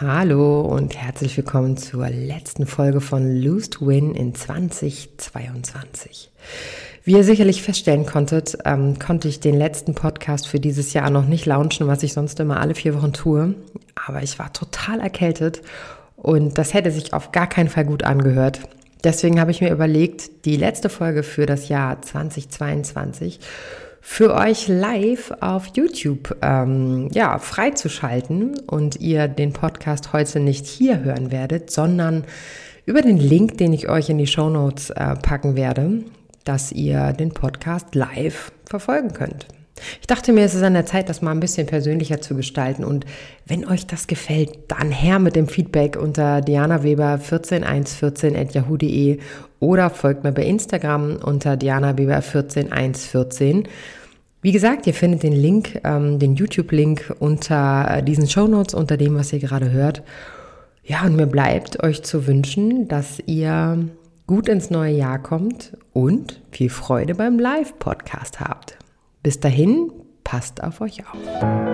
Hallo und herzlich willkommen zur letzten Folge von Lose to Win in 2022. Wie ihr sicherlich feststellen konntet, ähm, konnte ich den letzten Podcast für dieses Jahr noch nicht launchen, was ich sonst immer alle vier Wochen tue. Aber ich war total erkältet und das hätte sich auf gar keinen Fall gut angehört. Deswegen habe ich mir überlegt, die letzte Folge für das Jahr 2022 für euch live auf YouTube ähm, ja, freizuschalten und ihr den Podcast heute nicht hier hören werdet, sondern über den Link, den ich euch in die Show Notes äh, packen werde, dass ihr den Podcast live verfolgen könnt. Ich dachte mir, es ist an der Zeit, das mal ein bisschen persönlicher zu gestalten. Und wenn euch das gefällt, dann her mit dem Feedback unter dianaweber14114.yahoo.de oder folgt mir bei Instagram unter dianaweber14114. Wie gesagt, ihr findet den Link, ähm, den YouTube-Link unter äh, diesen Show Notes, unter dem, was ihr gerade hört. Ja, und mir bleibt euch zu wünschen, dass ihr gut ins neue Jahr kommt und viel Freude beim Live-Podcast habt. Bis dahin, passt auf euch auf.